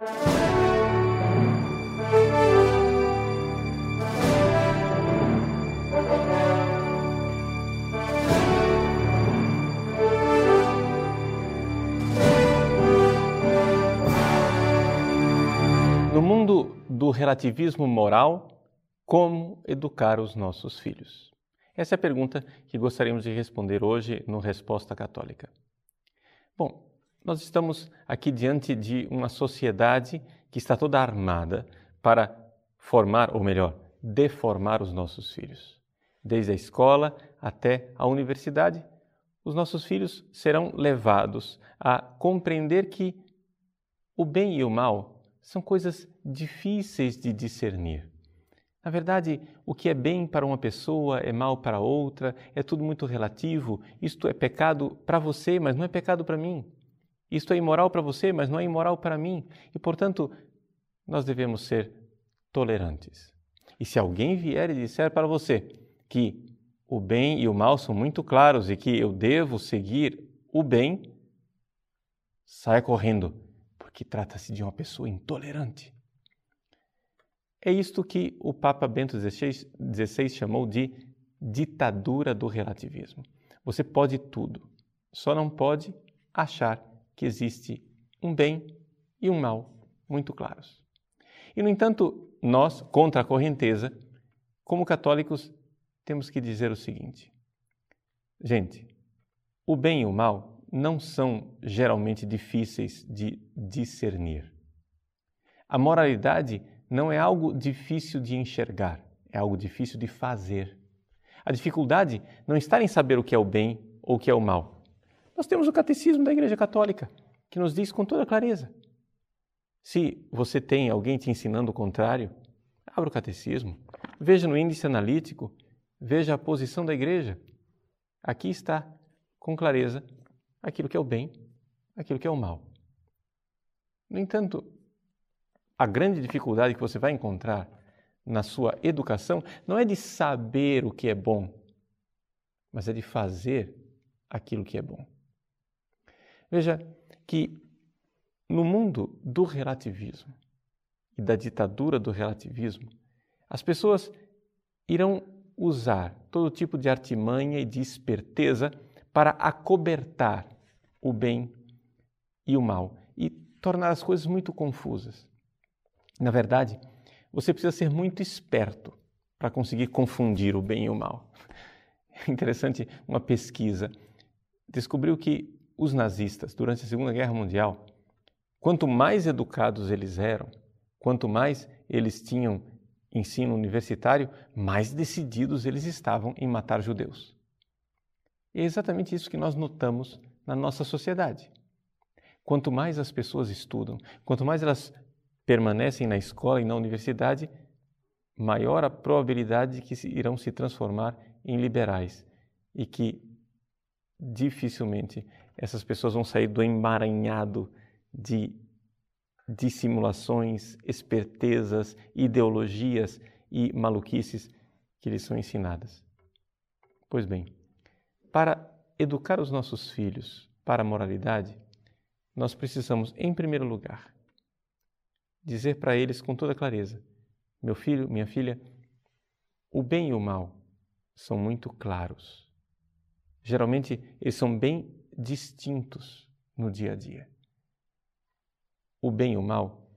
No mundo do relativismo moral, como educar os nossos filhos? Essa é a pergunta que gostaríamos de responder hoje no Resposta Católica. Bom, nós estamos aqui diante de uma sociedade que está toda armada para formar, ou melhor, deformar os nossos filhos. Desde a escola até a universidade, os nossos filhos serão levados a compreender que o bem e o mal são coisas difíceis de discernir. Na verdade, o que é bem para uma pessoa é mal para outra, é tudo muito relativo. Isto é pecado para você, mas não é pecado para mim. Isto é imoral para você, mas não é imoral para mim. E, portanto, nós devemos ser tolerantes. E se alguém vier e disser para você que o bem e o mal são muito claros e que eu devo seguir o bem, saia correndo porque trata-se de uma pessoa intolerante. É isto que o Papa Bento XVI, chamou de ditadura do relativismo. Você pode tudo, só não pode achar que existe um bem e um mal muito claros. E, no entanto, nós, contra a correnteza, como católicos, temos que dizer o seguinte: gente, o bem e o mal não são geralmente difíceis de discernir. A moralidade não é algo difícil de enxergar, é algo difícil de fazer. A dificuldade não está em saber o que é o bem ou o que é o mal. Nós temos o catecismo da Igreja Católica, que nos diz com toda clareza. Se você tem alguém te ensinando o contrário, abra o catecismo, veja no índice analítico, veja a posição da igreja. Aqui está, com clareza, aquilo que é o bem, aquilo que é o mal. No entanto, a grande dificuldade que você vai encontrar na sua educação não é de saber o que é bom, mas é de fazer aquilo que é bom. Veja que no mundo do relativismo e da ditadura do relativismo, as pessoas irão usar todo tipo de artimanha e de esperteza para acobertar o bem e o mal e tornar as coisas muito confusas. Na verdade, você precisa ser muito esperto para conseguir confundir o bem e o mal. É interessante, uma pesquisa descobriu que os nazistas, durante a Segunda Guerra Mundial, quanto mais educados eles eram, quanto mais eles tinham ensino universitário, mais decididos eles estavam em matar judeus. E é exatamente isso que nós notamos na nossa sociedade. Quanto mais as pessoas estudam, quanto mais elas permanecem na escola e na universidade, maior a probabilidade de que irão se transformar em liberais e que dificilmente essas pessoas vão sair do emaranhado de dissimulações, espertezas, ideologias e maluquices que lhes são ensinadas. Pois bem, para educar os nossos filhos para a moralidade, nós precisamos, em primeiro lugar, dizer para eles com toda clareza: meu filho, minha filha, o bem e o mal são muito claros. Geralmente, eles são bem distintos no dia a dia. O bem e o mal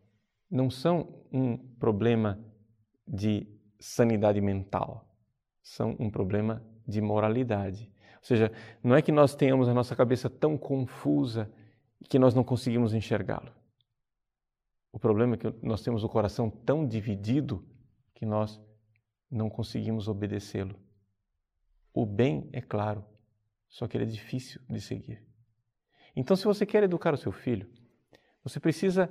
não são um problema de sanidade mental, são um problema de moralidade. Ou seja, não é que nós tenhamos a nossa cabeça tão confusa que nós não conseguimos enxergá-lo. O problema é que nós temos o coração tão dividido que nós não conseguimos obedecê-lo. O bem é claro, só que ele é difícil de seguir. Então, se você quer educar o seu filho, você precisa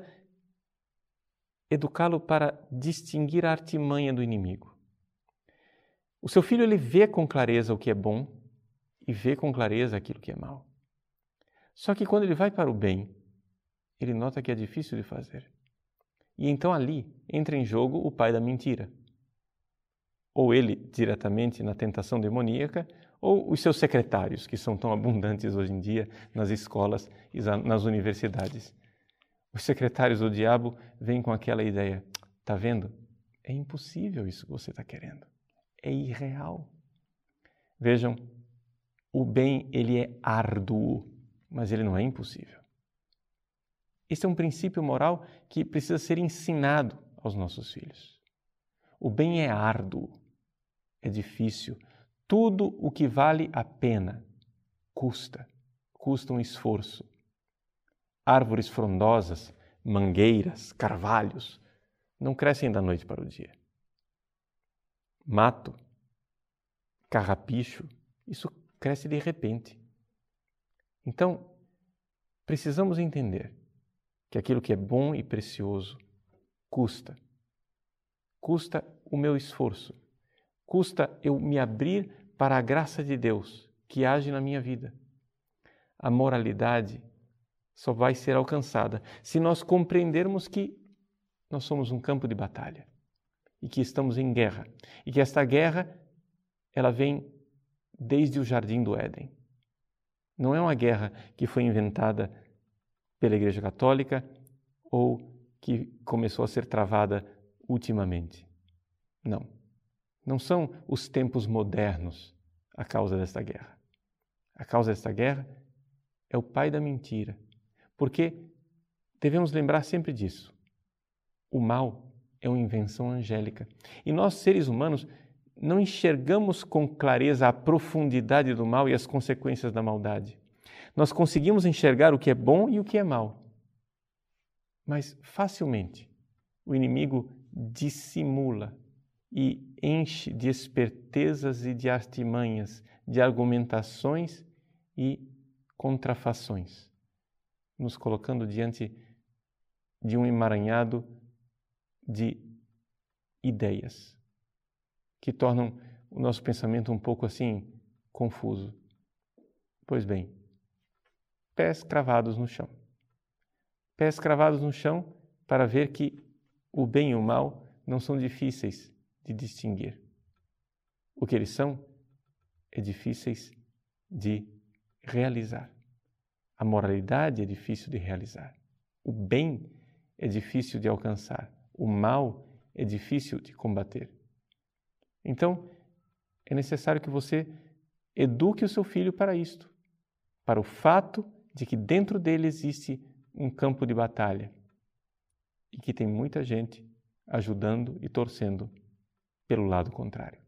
educá-lo para distinguir a artimanha do inimigo. O seu filho ele vê com clareza o que é bom e vê com clareza aquilo que é mal. Só que quando ele vai para o bem, ele nota que é difícil de fazer. E então ali entra em jogo o pai da mentira. Ou ele diretamente na tentação demoníaca, ou os seus secretários, que são tão abundantes hoje em dia nas escolas e nas universidades. Os secretários do diabo vêm com aquela ideia: tá vendo? É impossível isso que você está querendo. É irreal. Vejam, o bem ele é árduo, mas ele não é impossível. Este é um princípio moral que precisa ser ensinado aos nossos filhos. O bem é árduo, é difícil. Tudo o que vale a pena custa, custa um esforço. Árvores frondosas, mangueiras, carvalhos, não crescem da noite para o dia. Mato, carrapicho, isso cresce de repente. Então, precisamos entender que aquilo que é bom e precioso custa. Custa o meu esforço. Custa eu me abrir para a graça de Deus que age na minha vida. A moralidade só vai ser alcançada se nós compreendermos que nós somos um campo de batalha e que estamos em guerra e que esta guerra ela vem desde o jardim do Éden. Não é uma guerra que foi inventada pela Igreja Católica ou que começou a ser travada ultimamente. Não. Não são os tempos modernos a causa desta guerra. A causa desta guerra é o pai da mentira. Porque devemos lembrar sempre disso. O mal é uma invenção angélica. E nós, seres humanos, não enxergamos com clareza a profundidade do mal e as consequências da maldade. Nós conseguimos enxergar o que é bom e o que é mal. Mas facilmente o inimigo dissimula e enche de espertezas e de artimanhas, de argumentações e contrafações, nos colocando diante de um emaranhado de ideias que tornam o nosso pensamento um pouco assim confuso. Pois bem, pés cravados no chão. Pés cravados no chão para ver que o bem e o mal não são difíceis de distinguir. O que eles são é difíceis de realizar. A moralidade é difícil de realizar. O bem é difícil de alcançar. O mal é difícil de combater. Então, é necessário que você eduque o seu filho para isto, para o fato de que dentro dele existe um campo de batalha e que tem muita gente ajudando e torcendo pelo lado contrário.